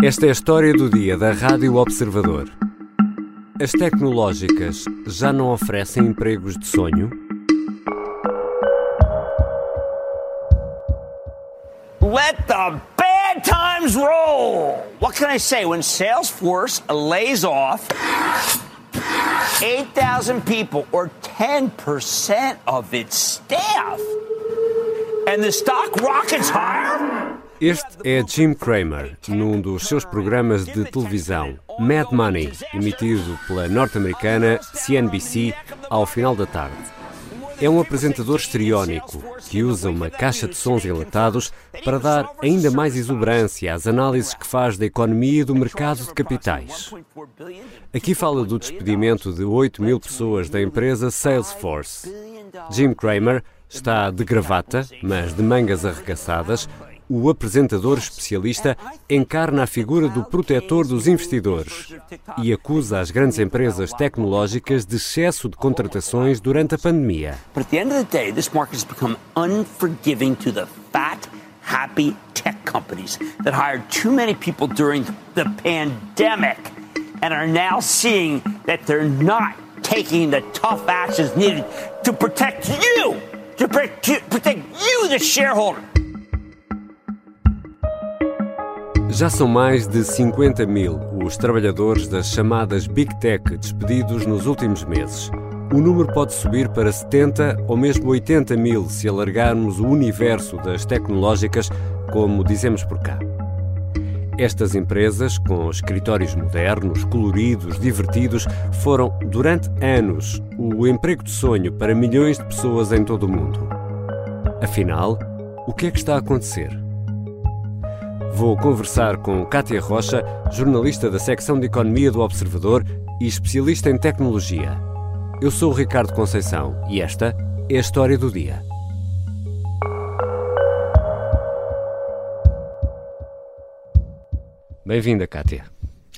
Esta é a história do dia da Rádio Observador. As tecnológicas já não oferecem empregos de sonho? Let the bad times roll! What can I say? When Salesforce lays off 8,000 people, or 10% of its staff, and the stock rockets higher? Este é Jim Cramer, num dos seus programas de televisão, Mad Money, emitido pela norte-americana CNBC ao final da tarde. É um apresentador histriónico que usa uma caixa de sons enlatados para dar ainda mais exuberância às análises que faz da economia e do mercado de capitais. Aqui fala do despedimento de 8 mil pessoas da empresa Salesforce. Jim Cramer está de gravata, mas de mangas arregaçadas, o apresentador especialista encarna a figura do protetor dos investidores e acusa as grandes empresas tecnológicas de excesso de contratações durante a pandemia. Happy tech companies that hired too many people during the pandemic and are now seeing that they're not taking the tough actions needed to protect you, to protect you, protect you the shareholder. Já são mais de 50 mil os trabalhadores das chamadas Big Tech despedidos nos últimos meses. O número pode subir para 70 ou mesmo 80 mil se alargarmos o universo das tecnológicas, como dizemos por cá. Estas empresas, com escritórios modernos, coloridos, divertidos, foram, durante anos, o emprego de sonho para milhões de pessoas em todo o mundo. Afinal, o que é que está a acontecer? Vou conversar com Kátia Rocha, jornalista da secção de Economia do Observador e especialista em tecnologia. Eu sou o Ricardo Conceição e esta é a história do dia. Bem-vinda, Kátia.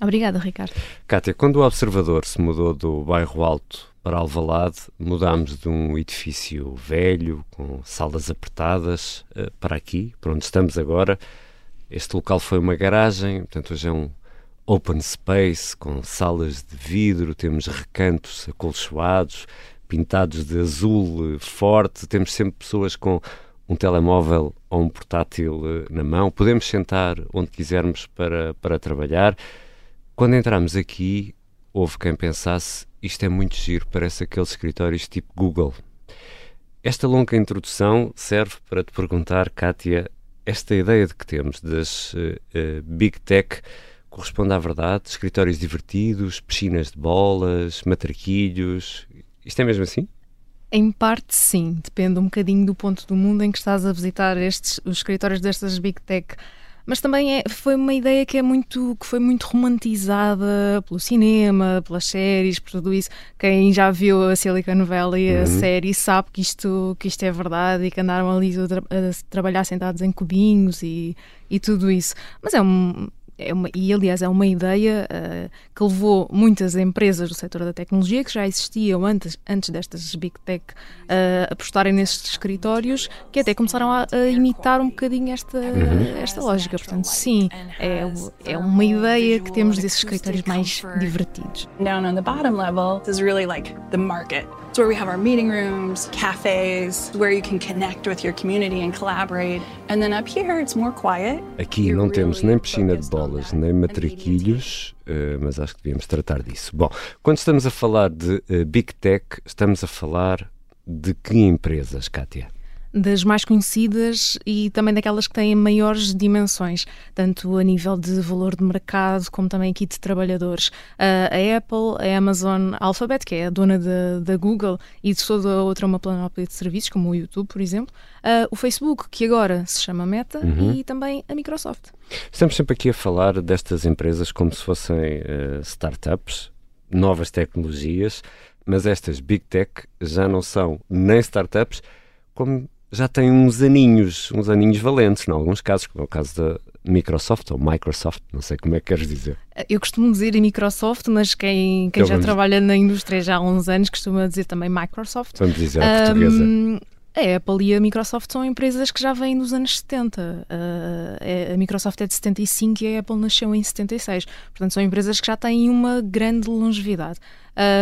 Obrigada, Ricardo. Kátia, quando o Observador se mudou do Bairro Alto para Alvalade, mudámos de um edifício velho, com salas apertadas, eh, para aqui, para onde estamos agora. Este local foi uma garagem, portanto, hoje é um open space com salas de vidro, temos recantos acolchoados, pintados de azul forte, temos sempre pessoas com um telemóvel ou um portátil eh, na mão, podemos sentar onde quisermos para, para trabalhar. Quando entramos aqui, houve quem pensasse isto é muito giro, parece aqueles escritórios tipo Google. Esta longa introdução serve para te perguntar, Kátia, esta ideia de que temos das uh, uh, Big Tech corresponde à verdade? Escritórios divertidos, piscinas de bolas, matraquilhos. Isto é mesmo assim? Em parte, sim. Depende um bocadinho do ponto do mundo em que estás a visitar estes, os escritórios destas Big Tech. Mas também é, foi uma ideia que é muito que foi muito romantizada pelo cinema, pelas séries, por tudo isso. Quem já viu a Silicon Valley, a uhum. série, sabe que isto, que isto é verdade e que andaram ali a, a trabalhar sentados em cubinhos e, e tudo isso. Mas é um, é uma, e aliás é uma ideia uh, que levou muitas empresas do setor da tecnologia que já existiam antes, antes destas Big Tech uh, apostarem nestes escritórios que até começaram a, a imitar um bocadinho esta, uhum. esta lógica. Portanto, sim, é, é uma ideia que temos desses escritórios mais divertidos. Down on the bottom level is really like the market. It's where we have our meeting rooms, cafes, where you can connect with your community and collaborate. And then up here it's more quiet. Aqui não temos nem piscina de bolas, nem matraquilhos, uh, mas acho que devíamos tratar disso. Bom, quando estamos a falar de uh, Big Tech, estamos a falar de que empresas, Kátia? Das mais conhecidas e também daquelas que têm maiores dimensões, tanto a nível de valor de mercado como também aqui de trabalhadores. a Apple, a Amazon, a Alphabet, que é a dona da Google e de toda a outra uma planóplia de serviços, como o YouTube, por exemplo, o Facebook, que agora se chama Meta, uhum. e também a Microsoft. Estamos sempre aqui a falar destas empresas como se fossem uh, startups, novas tecnologias, mas estas big tech já não são nem startups, como já tem uns aninhos, uns aninhos valentes, em alguns casos, como é o caso da Microsoft ou Microsoft, não sei como é que queres dizer. Eu costumo dizer Microsoft, mas quem, quem já vamos... trabalha na indústria já há uns anos costuma dizer também Microsoft. Vamos dizer a portuguesa. A Apple e a Microsoft são empresas que já vêm dos anos 70. Uh, a Microsoft é de 75 e a Apple nasceu em 76. Portanto, são empresas que já têm uma grande longevidade.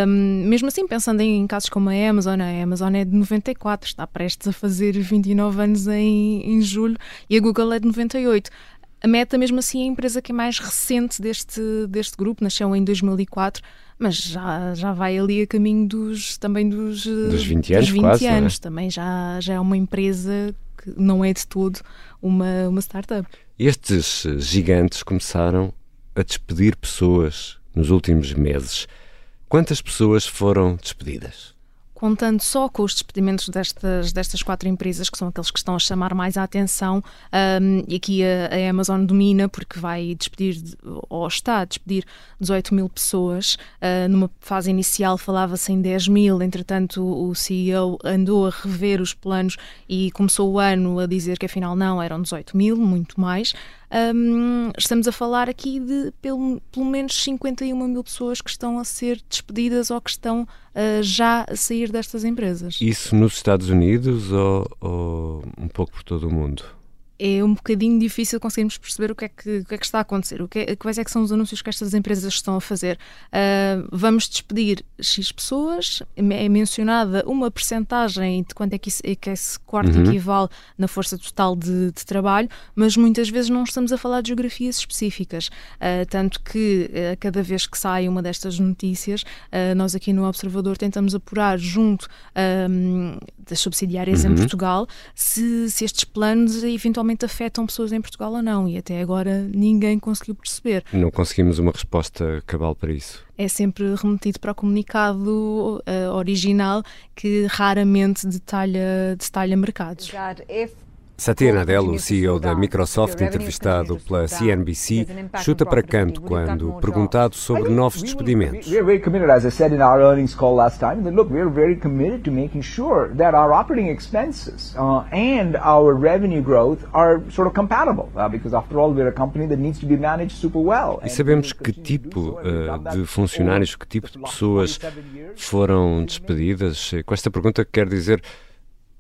Um, mesmo assim, pensando em casos como a Amazon, a Amazon é de 94, está prestes a fazer 29 anos em, em julho, e a Google é de 98. A Meta, mesmo assim, é a empresa que é mais recente deste, deste grupo, nasceu em 2004, mas já, já vai ali a caminho dos, também dos, dos 20 anos. Dos 20 quase, anos. É? Também já, já é uma empresa que não é de todo uma, uma startup. Estes gigantes começaram a despedir pessoas nos últimos meses. Quantas pessoas foram despedidas? Contando só com os despedimentos destas, destas quatro empresas, que são aqueles que estão a chamar mais a atenção, um, e aqui a, a, Amazon domina porque vai despedir, ou está a despedir 18 mil pessoas. Uh, numa fase inicial falava-se em 10 mil, entretanto o CEO andou a rever os planos e começou o ano a dizer que afinal não, eram 18 mil, muito mais. Um, estamos a falar aqui de pelo, pelo menos 51 mil pessoas que estão a ser despedidas ou que estão uh, já a sair destas empresas. Isso nos Estados Unidos ou, ou um pouco por todo o mundo? É um bocadinho difícil conseguirmos perceber o que é que, o que, é que está a acontecer, o que é, quais é que são os anúncios que estas empresas estão a fazer. Uh, vamos despedir X pessoas, é mencionada uma percentagem de quanto é que, isso, é que esse quarto uhum. equivale na força total de, de, trabalho, mas muitas vezes não estamos a falar de geografias específicas. Uh, tanto que uh, cada vez que sai uma destas notícias, nós aqui no Observador tentamos apurar junto das subsidiárias uhum. em Portugal se, se estes planos eventualmente realmente afetam pessoas em Portugal ou não, e até agora ninguém conseguiu perceber. Não conseguimos uma resposta cabal para isso. É sempre remetido para o comunicado uh, original que raramente detalha, detalha mercados. Satya Nadella, o CEO da Microsoft, entrevistado pela CNBC, chuta para canto quando perguntado sobre novos despedimentos. E sabemos que tipo uh, de funcionários, que tipo de pessoas foram despedidas? Com esta pergunta quer dizer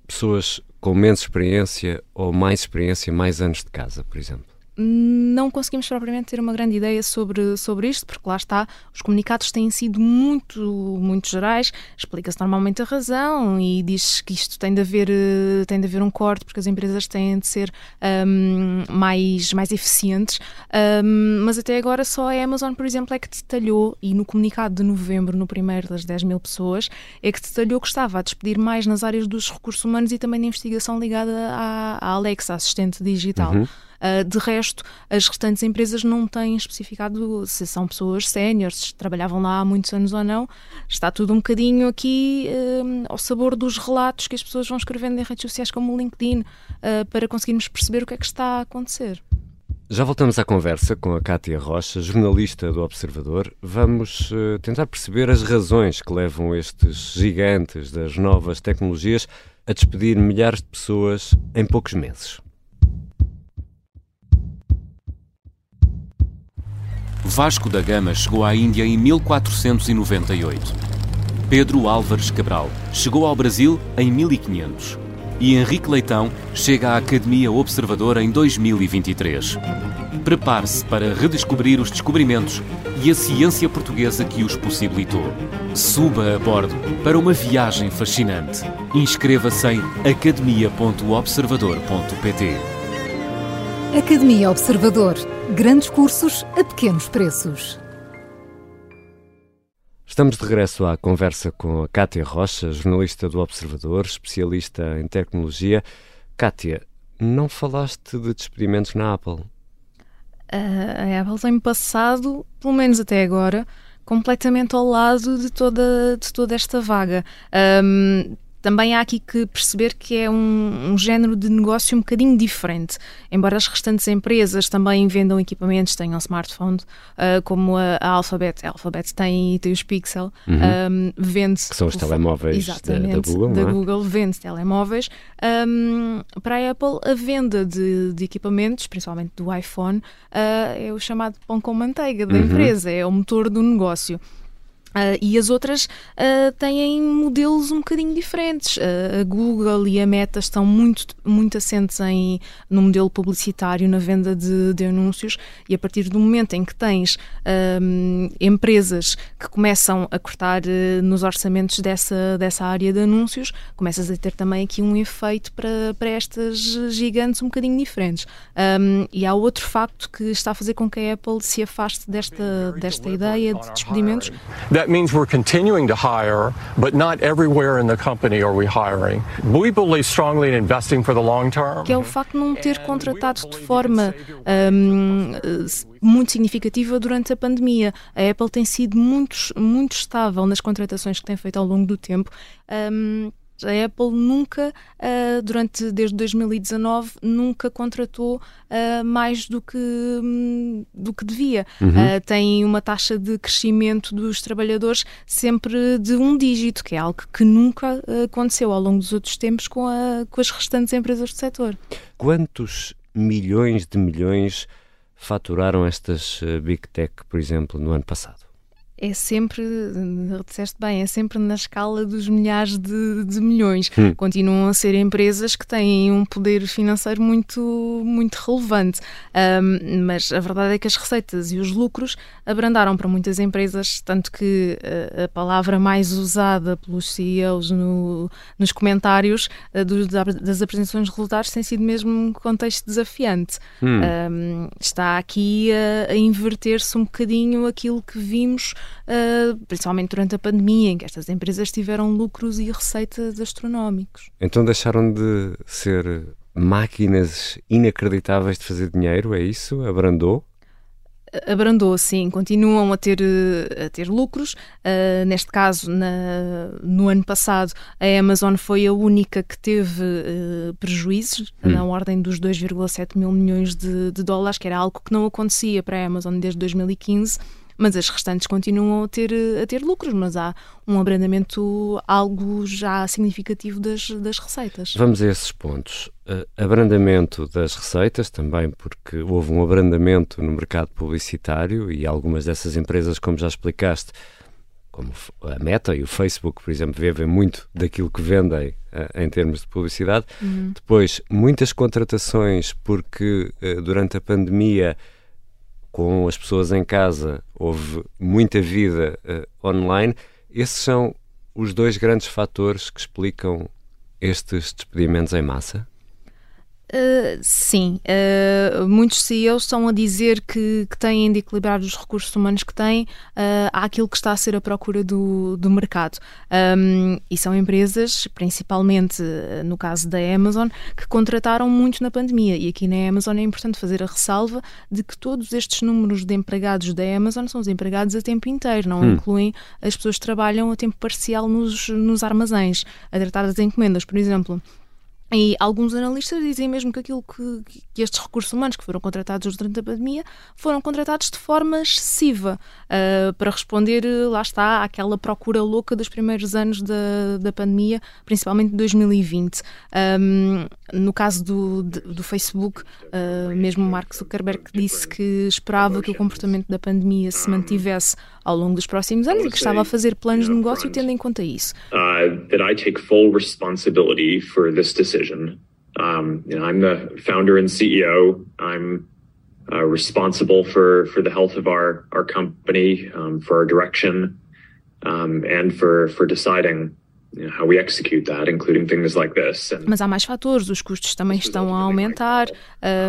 pessoas com menos experiência ou mais experiência, mais anos de casa, por exemplo? Não conseguimos propriamente ter uma grande ideia sobre, sobre isto, porque lá está, os comunicados têm sido muito, muito gerais, explica-se normalmente a razão e diz que isto tem de haver, eh, tem de haver um corte, porque as empresas têm de ser um, mais, mais eficientes, um, mas até agora só a Amazon, por exemplo, é que detalhou, e no comunicado de novembro, no primeiro das 10 mil pessoas, é que detalhou que estava a despedir mais nas áreas dos recursos humanos e também na investigação ligada à, à Alexa, assistente digital. Uhum. Uh, de resto, as restantes empresas não têm especificado se são pessoas séniores, se trabalhavam lá há muitos anos ou não. Está tudo um bocadinho aqui uh, ao sabor dos relatos que as pessoas vão escrevendo em redes sociais como o LinkedIn uh, para conseguirmos perceber o que é que está a acontecer. Já voltamos à conversa com a Cátia Rocha, jornalista do Observador. Vamos uh, tentar perceber as razões que levam estes gigantes das novas tecnologias a despedir milhares de pessoas em poucos meses. Vasco da Gama chegou à Índia em 1498. Pedro Álvares Cabral chegou ao Brasil em 1500. E Henrique Leitão chega à Academia Observadora em 2023. Prepare-se para redescobrir os descobrimentos e a ciência portuguesa que os possibilitou. Suba a bordo para uma viagem fascinante. Inscreva-se em academia.observador.pt. Academia Observador Grandes cursos a pequenos preços. Estamos de regresso à conversa com a Cátia Rocha, jornalista do Observador, especialista em tecnologia. Cátia, não falaste de despedimentos na Apple? a Apple tem passado, pelo menos até agora, completamente ao lado de toda, de toda esta vaga. Um, também há aqui que perceber que é um, um, género de negócio um bocadinho diferente. Embora as restantes empresas também vendam equipamentos, tenham smartphones, uh, como a, a, Alphabet. A Alphabet tem, tem os Pixel, uhum. um, vende... Que são os telemóveis da, da, Google, da é? Google vende telemóveis. Um, para a Apple, a venda de, de equipamentos, principalmente do iPhone, uh, é o chamado pão com manteiga da uhum. empresa, é o motor do negócio. Uh, e as outras uh, têm modelos um bocadinho diferentes. Uh, a Google e a Meta estão muito, muito assentes em, no modelo publicitário, na venda de, de anúncios, e a partir do momento em que tens empresas que começam a cortar nos orçamentos dessa, dessa área de anúncios, começas a ter também aqui um efeito para, para estas gigantes um bocadinho diferentes. Um, e há outro facto que está a fazer com que a Apple se afaste desta, desta ideia de despedimentos That means we're continuing to hire, but not everywhere in the company are we hiring. We believe strongly in investing for the long term. Que é o facto de não ter contratado de forma um, muito significativa durante a pandemia. A Apple tem sido muito, muito estável nas contratações que tem feito ao longo do tempo. Um, a Apple nunca, uh, durante desde 2019, nunca contratou uh, mais do que, um, do que devia. Uhum. Uh, tem uma taxa de crescimento dos trabalhadores sempre de um dígito, que é algo que nunca aconteceu ao longo dos outros tempos com, a, com as restantes empresas do setor. Quantos milhões de milhões faturaram estas Big Tech, por exemplo, no ano passado? É sempre, disseste bem, é sempre na escala dos milhares de, de milhões. Hum. Continuam a ser empresas que têm um poder financeiro muito, muito relevante. Um, mas a verdade é que as receitas e os lucros abrandaram para muitas empresas, tanto que a, a palavra mais usada pelos CEOs no, nos comentários uh, dos, das apresentações de resultados tem sido mesmo um contexto desafiante. Hum. Um, está aqui a, a inverter-se um bocadinho aquilo que vimos uh, principalmente durante a pandemia, em que estas empresas tiveram lucros e receitas astronómicos. Então deixaram de ser máquinas inacreditáveis de fazer dinheiro, é isso? Abrandou? abrandou, sim, continuam a ter, a ter lucros. Uh, neste caso, na, no ano passado, a Amazon foi a única que teve uh, prejuízos, hum. na ordem dos 2,7 mil milhões de, de, dólares, que era algo que não acontecia para a Amazon desde 2015 mas as restantes continuam a ter, a ter lucros, mas há um abrandamento algo já significativo das, das receitas. Vamos a esses pontos. Uh, abrandamento das receitas, também porque houve um abrandamento no mercado publicitário e algumas dessas empresas, como já explicaste, como a Meta e o Facebook, por exemplo, vivem muito daquilo que vendem uh, em termos de publicidade. Uhum. Depois, muitas contratações, porque uh, durante a pandemia com as pessoas em casa, houve muita vida uh, online. Esses são os dois grandes fatores que explicam estes despedimentos em massa? Uh, sim, uh, muitos CEOs estão a dizer que, que, têm de equilibrar os recursos humanos que têm uh, àquilo que está a ser a procura do, do mercado. Um, e são empresas, principalmente no caso da Amazon, que contrataram muito na pandemia. E aqui na Amazon é importante fazer a ressalva de que todos estes números de empregados da Amazon são os empregados a tempo inteiro, não hum. incluem as pessoas que trabalham a tempo parcial nos, nos armazéns, a tratar das encomendas, por exemplo. E alguns analistas dizem mesmo que aquilo que, que, estes recursos humanos que foram contratados durante a pandemia foram contratados de forma excessiva uh, para responder, lá está, àquela procura louca dos primeiros anos da, da pandemia, principalmente de 2020. Um, no caso do, do Facebook, uh, mesmo Mark Zuckerberg disse que esperava que o comportamento da pandemia se mantivesse ao longo dos próximos anos e que estava a fazer planos de negócio tendo em conta isso. Uh, that I take full responsibility for this decision. Um, you know, I'm the founder and CEO. I'm uh, responsible for for the health of our our company, um, for our direction, um, and for for deciding Mas há mais fatores, os custos também estão a aumentar,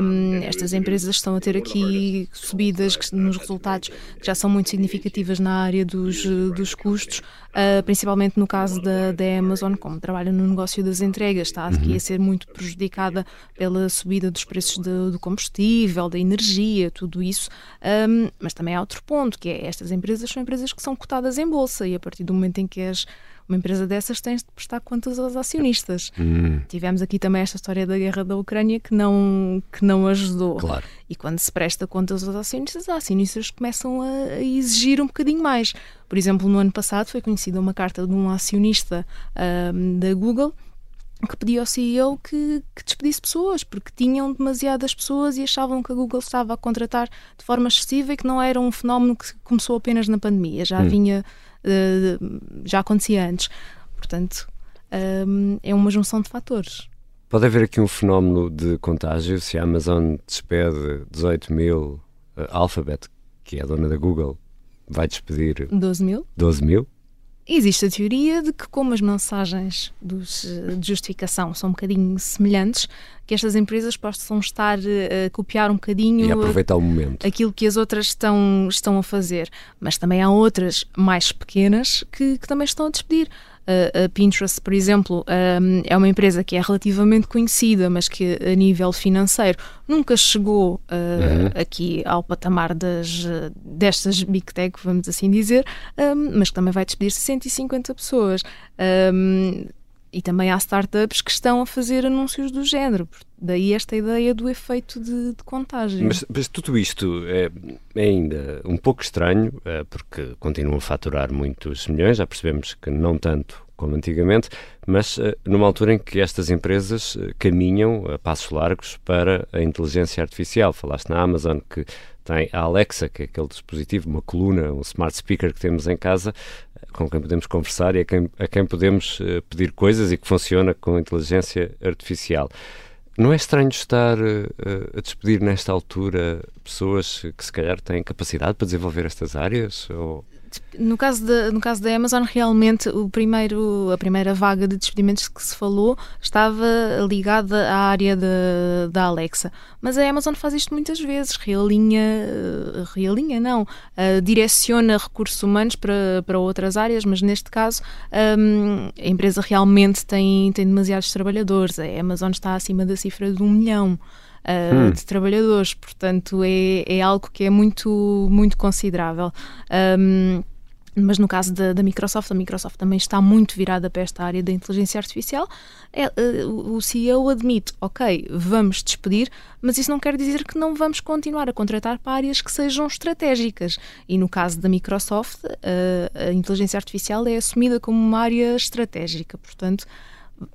um, estas empresas estão a ter aqui subidas nos resultados que já são muito significativas na área dos, dos custos, uh, principalmente no caso da, da Amazon, como trabalha no negócio das entregas, está aqui a uhum. ser muito prejudicada pela subida dos preços do, do combustível, da energia, tudo isso. Um, mas também há outro ponto, que é estas empresas são empresas que são cotadas em bolsa e a partir do momento em que as uma empresa dessas tem de prestar contas aos acionistas. Hum. Tivemos aqui também esta história da guerra da Ucrânia que não, que não ajudou. Claro. E quando se presta contas aos acionistas, os acionistas começam a, a, exigir um bocadinho mais. Por exemplo, no ano passado foi conhecida uma carta de um acionista um, da Google que pediu ao CEO que, que, despedisse pessoas, porque tinham demasiadas pessoas e achavam que a Google estava a contratar de forma excessiva e que não era um fenómeno que começou apenas na pandemia, já hum. vinha uh, já acontecia antes. Portanto, um, é uma junção de fatores. Pode haver aqui um fenómeno de contágio se a Amazon despede 18 mil, uh, Alphabet, que é a dona da Google, vai despedir 12 mil. 12 mil. Existe a teoria de que, como as mensagens dos, de justificação são um bocadinho semelhantes, que estas empresas possam estar a copiar um bocadinho e aproveitar o momento. aquilo que as outras estão, estão a fazer. Mas também há outras mais pequenas que, que também estão a despedir a Pinterest, por exemplo, é uma empresa que é relativamente conhecida, mas que a nível financeiro nunca chegou uhum. aqui ao patamar das, destas Big Tech, vamos assim dizer, mas que também vai despedir 150 pessoas. E também há startups que estão a fazer anúncios do género. Daí esta ideia do efeito de, de contágio. Mas, mas, tudo isto é, é, ainda um pouco estranho, é, porque continuam a faturar muitos milhões, já percebemos que não tanto como antigamente, mas é, numa altura em que estas empresas é, caminham a passos largos para a inteligência artificial. Falaste na Amazon que tem a Alexa, que é aquele dispositivo, uma coluna, um smart speaker que temos em casa, com quem podemos conversar e a quem, a quem podemos uh, pedir coisas e que funciona com inteligência artificial. Não é estranho estar uh, a despedir nesta altura pessoas que se calhar têm capacidade para desenvolver estas áreas? Ou... No caso, de, no caso da Amazon, realmente o primeiro, a primeira vaga de despedimentos que se falou estava ligada à área de, da Alexa. Mas a Amazon faz isto muitas vezes, realinha, realinha não, uh, direciona recursos humanos para, para outras áreas, mas neste caso um, a empresa realmente tem, tem demasiados trabalhadores. A Amazon está acima da cifra de um milhão. Uh, hum. de trabalhadores, portanto é, é algo que é muito, muito considerável. Um, mas no caso da, da, Microsoft, a Microsoft também está muito virada para esta área da inteligência artificial. É, uh, o CEO admite, ok, vamos despedir, mas isso não quer dizer que não vamos continuar a contratar para áreas que sejam estratégicas. E no caso da Microsoft, uh, a inteligência artificial é assumida como uma área estratégica. Portanto,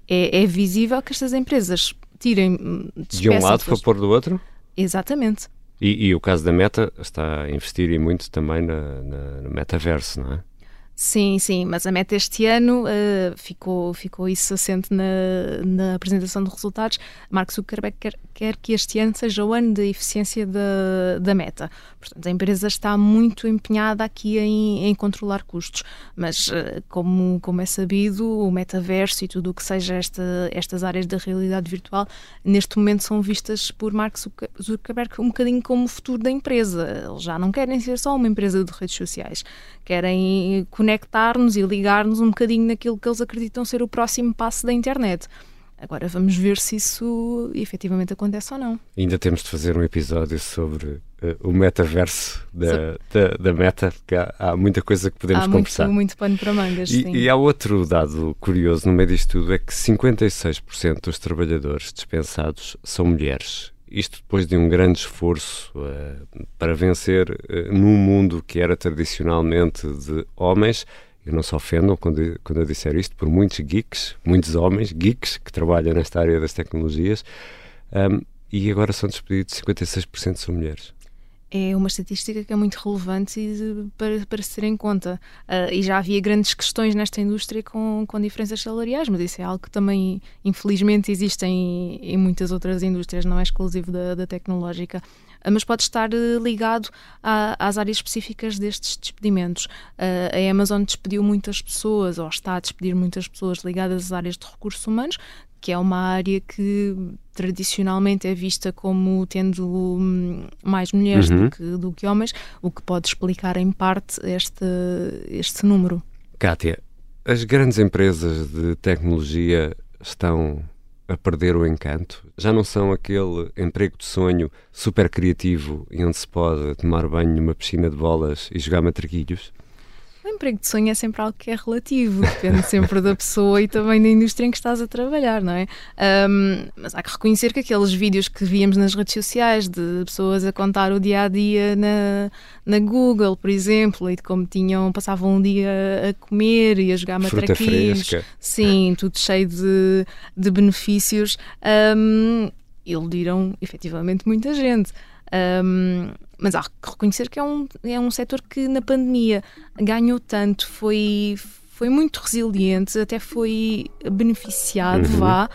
é, é visível que estas empresas de um lado para pôr do outro? Exatamente. E, e, o caso da Meta está a investir e muito também na, na, no metaverso, não é? Sim, sim, mas a meta este ano uh, ficou, ficou isso assente na, na apresentação de resultados. Mark Zuckerberg quer, quer que este ano seja o ano da eficiência da, da meta. Portanto, a empresa está muito empenhada aqui em, em controlar custos, mas uh, como, como é sabido, o metaverso e tudo o que seja esta, estas áreas da realidade virtual, neste momento são vistas por Mark Zuckerberg um bocadinho como o futuro da empresa. Eles já não querem ser só uma empresa de redes sociais, querem conectar-nos e ligar-nos um bocadinho naquilo que eles acreditam ser o próximo passo da internet. Agora vamos ver se isso efetivamente acontece ou não. Ainda temos de fazer um episódio sobre uh, o metaverso da, da, da, Meta, porque há, há, muita coisa que podemos há conversar. Há muito, muito pano para mangas. E, e, há outro dado curioso no meio disto tudo: é que 56% dos trabalhadores dispensados são mulheres. Isto depois de um grande esforço uh, para vencer uh, num mundo que era tradicionalmente de homens. E não se ofendam quando, quando eu disser isto, por muitos geeks, muitos homens geeks que trabalham nesta área das tecnologias, um, e agora são despedidos, 56% são mulheres é uma estatística que é muito relevante para, para se ter em conta. Uh, e já havia grandes questões nesta indústria com, com diferenças salariais, mas isso é algo que também, infelizmente, existe em, em muitas outras indústrias, não é exclusivo da, da tecnológica. Uh, mas pode estar uh, ligado a, às áreas específicas destes despedimentos. a Amazon despediu muitas pessoas, ou está a despedir muitas pessoas ligadas às áreas de recursos humanos, que é uma área que tradicionalmente é vista como tendo hum, mais mulheres uhum. do, que, do, que, homens, o que pode explicar em parte este, este número. Kátia, as grandes empresas de tecnologia estão a perder o encanto? Já não são aquele emprego de sonho super criativo e onde se pode tomar banho numa piscina de bolas e jogar matraquilhos? O emprego de sonho é sempre algo que é relativo, depende sempre da pessoa e também da indústria em que estás a trabalhar, não é? Um, mas há que reconhecer que aqueles vídeos que víamos nas redes sociais de pessoas a contar o dia a dia na, na Google, por exemplo, e de como tinham, passavam um dia a comer e a jogar matraquinhos, sim, tudo cheio de, de benefícios, um, iludiram efetivamente muita gente. Um, mas há que reconhecer que é um, é um setor que na pandemia ganhou tanto, foi, foi muito resiliente, até foi beneficiado, uhum. vá,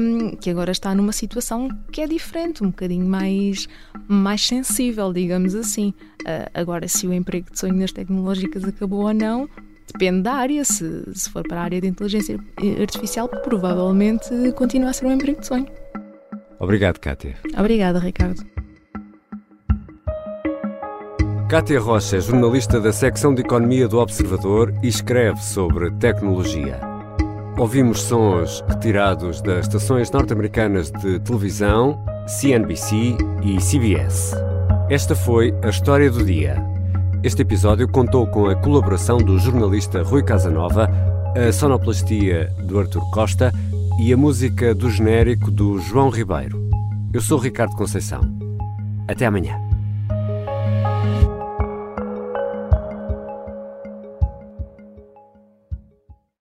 um, que agora está numa situação que é diferente, um bocadinho mais, mais sensível, digamos assim. Uh, agora, se o emprego de sonho nas tecnológicas acabou ou não, depende da área. Se, se for para a área de inteligência artificial, provavelmente continua a ser um emprego de sonho. Obrigado, Kátia. Obrigada, Ricardo. Cátia Rocha é jornalista da secção de Economia do Observador e escreve sobre tecnologia. Ouvimos sons retirados das estações norte-americanas de televisão, CNBC e CBS. Esta foi a história do dia. Este episódio contou com a colaboração do jornalista Rui Casanova, a sonoplastia do Artur Costa e a música do genérico do João Ribeiro. Eu sou Ricardo Conceição. Até amanhã.